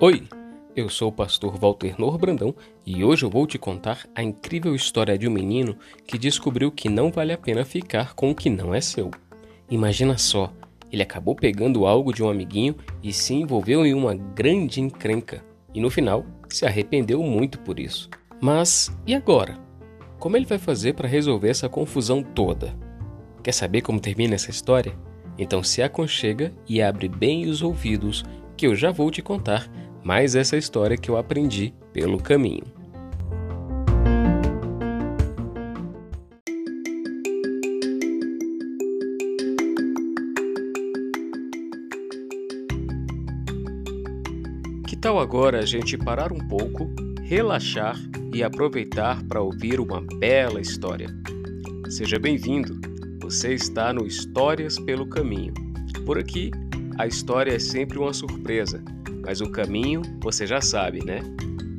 Oi, eu sou o pastor Walter Nor Brandão e hoje eu vou te contar a incrível história de um menino que descobriu que não vale a pena ficar com o que não é seu. Imagina só, ele acabou pegando algo de um amiguinho e se envolveu em uma grande encrenca e no final se arrependeu muito por isso. Mas e agora? Como ele vai fazer para resolver essa confusão toda? Quer saber como termina essa história? Então se aconchega e abre bem os ouvidos que eu já vou te contar mais essa história que eu aprendi pelo caminho. Que tal agora a gente parar um pouco, relaxar e aproveitar para ouvir uma bela história? Seja bem-vindo! Você está no Histórias pelo Caminho. Por aqui, a história é sempre uma surpresa mas o caminho, você já sabe, né?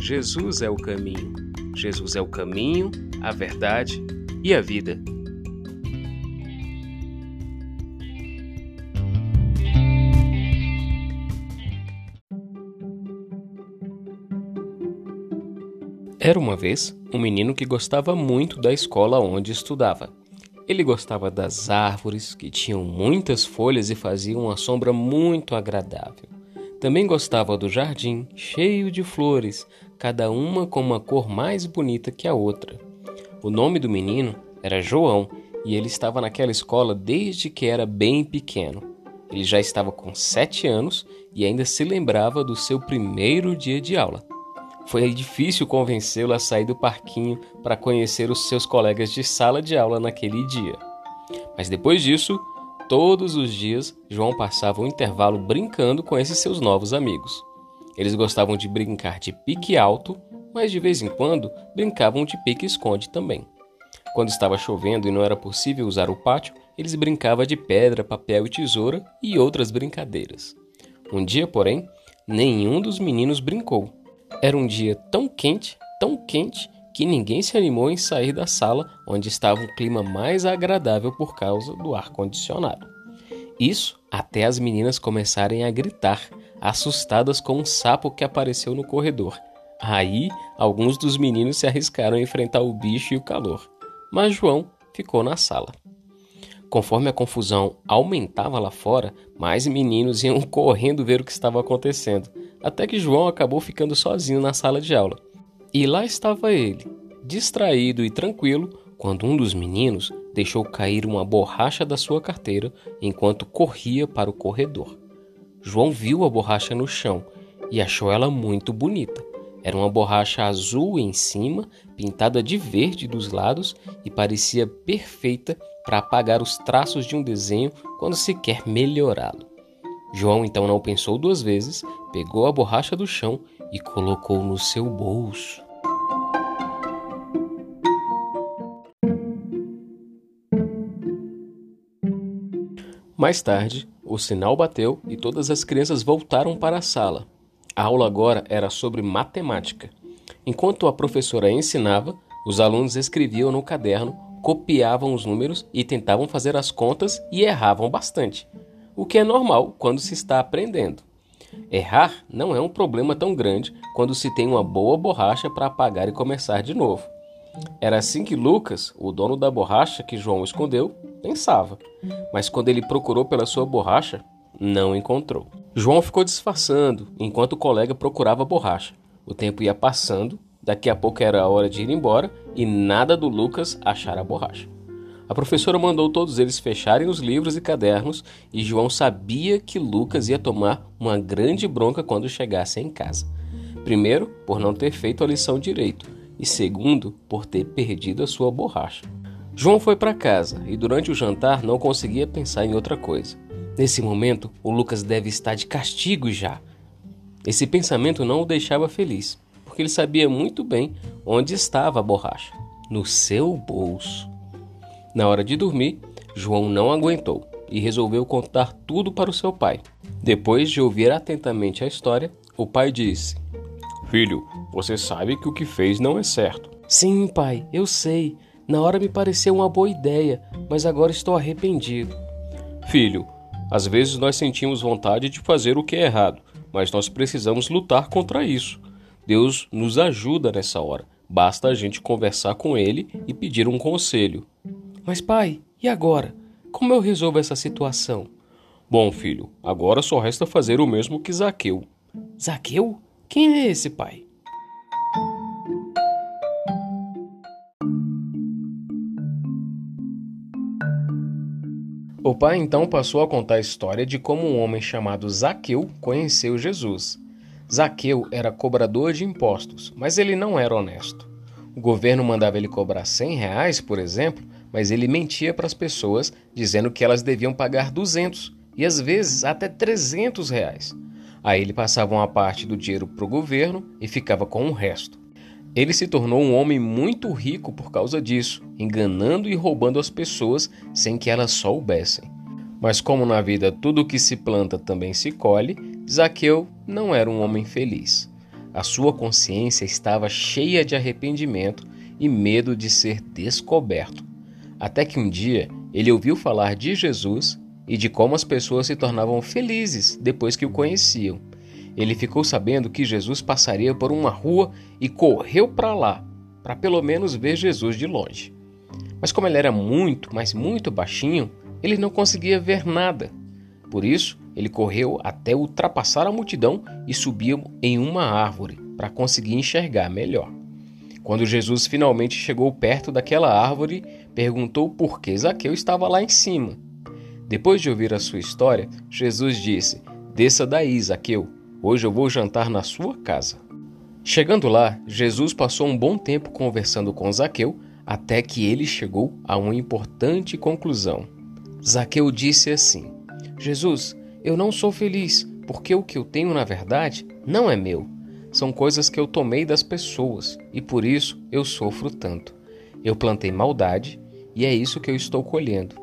Jesus é o caminho. Jesus é o caminho, a verdade e a vida. Era uma vez um menino que gostava muito da escola onde estudava. Ele gostava das árvores, que tinham muitas folhas e faziam uma sombra muito agradável. Também gostava do jardim, cheio de flores, cada uma com uma cor mais bonita que a outra. O nome do menino era João e ele estava naquela escola desde que era bem pequeno. Ele já estava com sete anos e ainda se lembrava do seu primeiro dia de aula. Foi difícil convencê-lo a sair do parquinho para conhecer os seus colegas de sala de aula naquele dia. Mas depois disso, Todos os dias, João passava um intervalo brincando com esses seus novos amigos. Eles gostavam de brincar de pique alto, mas de vez em quando brincavam de pique-esconde também. Quando estava chovendo e não era possível usar o pátio, eles brincavam de pedra, papel e tesoura e outras brincadeiras. Um dia, porém, nenhum dos meninos brincou. Era um dia tão quente, tão quente, que ninguém se animou em sair da sala onde estava um clima mais agradável por causa do ar-condicionado. Isso até as meninas começarem a gritar, assustadas com um sapo que apareceu no corredor. Aí, alguns dos meninos se arriscaram a enfrentar o bicho e o calor, mas João ficou na sala. Conforme a confusão aumentava lá fora, mais meninos iam correndo ver o que estava acontecendo, até que João acabou ficando sozinho na sala de aula. E lá estava ele, distraído e tranquilo, quando um dos meninos deixou cair uma borracha da sua carteira enquanto corria para o corredor. João viu a borracha no chão e achou ela muito bonita. Era uma borracha azul em cima, pintada de verde dos lados e parecia perfeita para apagar os traços de um desenho quando se quer melhorá-lo. João então não pensou duas vezes, pegou a borracha do chão e colocou no seu bolso. Mais tarde, o sinal bateu e todas as crianças voltaram para a sala. A aula agora era sobre matemática. Enquanto a professora ensinava, os alunos escreviam no caderno, copiavam os números e tentavam fazer as contas e erravam bastante, o que é normal quando se está aprendendo. Errar não é um problema tão grande quando se tem uma boa borracha para apagar e começar de novo. Era assim que Lucas, o dono da borracha que João escondeu, pensava. Mas quando ele procurou pela sua borracha, não encontrou. João ficou disfarçando enquanto o colega procurava a borracha. O tempo ia passando, daqui a pouco era a hora de ir embora e nada do Lucas achar a borracha. A professora mandou todos eles fecharem os livros e cadernos e João sabia que Lucas ia tomar uma grande bronca quando chegasse em casa. Primeiro, por não ter feito a lição direito, e segundo, por ter perdido a sua borracha. João foi para casa e durante o jantar não conseguia pensar em outra coisa. Nesse momento, o Lucas deve estar de castigo já. Esse pensamento não o deixava feliz, porque ele sabia muito bem onde estava a borracha no seu bolso. Na hora de dormir, João não aguentou e resolveu contar tudo para o seu pai. Depois de ouvir atentamente a história, o pai disse: Filho, você sabe que o que fez não é certo. Sim, pai, eu sei. Na hora me pareceu uma boa ideia, mas agora estou arrependido. Filho, às vezes nós sentimos vontade de fazer o que é errado, mas nós precisamos lutar contra isso. Deus nos ajuda nessa hora. Basta a gente conversar com ele e pedir um conselho. Mas, pai, e agora? Como eu resolvo essa situação? Bom, filho, agora só resta fazer o mesmo que Zaqueu. Zaqueu? Quem é esse, pai? O pai então passou a contar a história de como um homem chamado Zaqueu conheceu Jesus. Zaqueu era cobrador de impostos, mas ele não era honesto. O governo mandava ele cobrar 100 reais, por exemplo, mas ele mentia para as pessoas, dizendo que elas deviam pagar 200 e às vezes até 300 reais. Aí ele passava uma parte do dinheiro para o governo e ficava com o resto. Ele se tornou um homem muito rico por causa disso, enganando e roubando as pessoas sem que elas soubessem. Mas como na vida tudo que se planta também se colhe, Zaqueu não era um homem feliz. A sua consciência estava cheia de arrependimento e medo de ser descoberto. Até que um dia ele ouviu falar de Jesus e de como as pessoas se tornavam felizes depois que o conheciam. Ele ficou sabendo que Jesus passaria por uma rua e correu para lá, para pelo menos ver Jesus de longe. Mas como ele era muito, mas muito baixinho, ele não conseguia ver nada. Por isso, ele correu até ultrapassar a multidão e subiu em uma árvore para conseguir enxergar melhor. Quando Jesus finalmente chegou perto daquela árvore, perguntou por que Zaqueu estava lá em cima. Depois de ouvir a sua história, Jesus disse: Desça daí, Zaqueu. Hoje eu vou jantar na sua casa. Chegando lá, Jesus passou um bom tempo conversando com Zaqueu até que ele chegou a uma importante conclusão. Zaqueu disse assim: Jesus, eu não sou feliz, porque o que eu tenho na verdade não é meu. São coisas que eu tomei das pessoas e por isso eu sofro tanto. Eu plantei maldade e é isso que eu estou colhendo.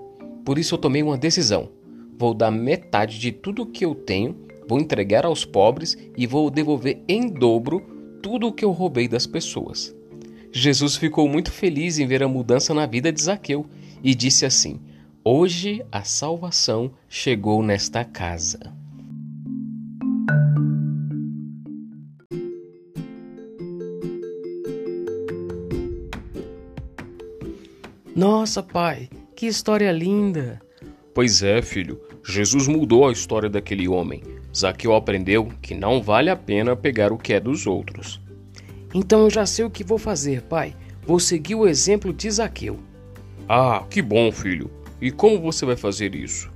Por isso eu tomei uma decisão. Vou dar metade de tudo o que eu tenho, vou entregar aos pobres e vou devolver em dobro tudo o que eu roubei das pessoas. Jesus ficou muito feliz em ver a mudança na vida de Zaqueu e disse assim: Hoje a salvação chegou nesta casa. Nossa, pai, que história linda! Pois é, filho, Jesus mudou a história daquele homem. Zaqueu aprendeu que não vale a pena pegar o que é dos outros. Então eu já sei o que vou fazer, pai. Vou seguir o exemplo de Zaqueu. Ah, que bom, filho. E como você vai fazer isso?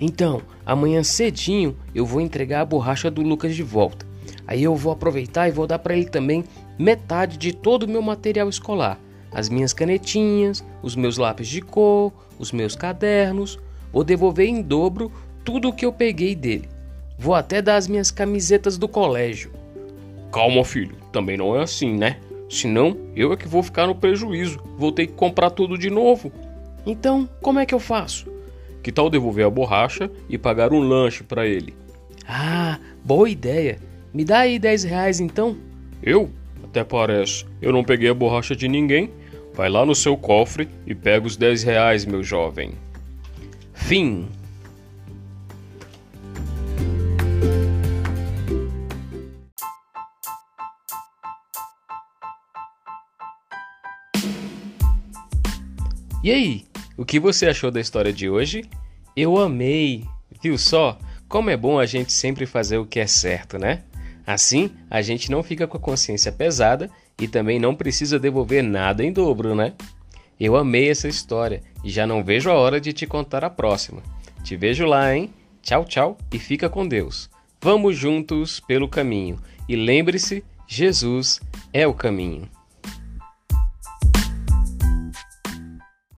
Então, amanhã cedinho eu vou entregar a borracha do Lucas de volta. Aí eu vou aproveitar e vou dar para ele também metade de todo o meu material escolar: as minhas canetinhas, os meus lápis de cor, os meus cadernos. Vou devolver em dobro tudo o que eu peguei dele. Vou até dar as minhas camisetas do colégio. Calma, filho, também não é assim, né? Senão eu é que vou ficar no prejuízo. Vou ter que comprar tudo de novo. Então, como é que eu faço? Que tal devolver a borracha e pagar um lanche para ele? Ah, boa ideia. Me dá aí 10 reais então? Eu? Até parece. Eu não peguei a borracha de ninguém. Vai lá no seu cofre e pega os 10 reais, meu jovem. Fim. E aí, o que você achou da história de hoje? Eu amei! Viu só? Como é bom a gente sempre fazer o que é certo, né? Assim, a gente não fica com a consciência pesada e também não precisa devolver nada em dobro, né? Eu amei essa história e já não vejo a hora de te contar a próxima. Te vejo lá, hein? Tchau, tchau e fica com Deus. Vamos juntos pelo caminho e lembre-se: Jesus é o caminho.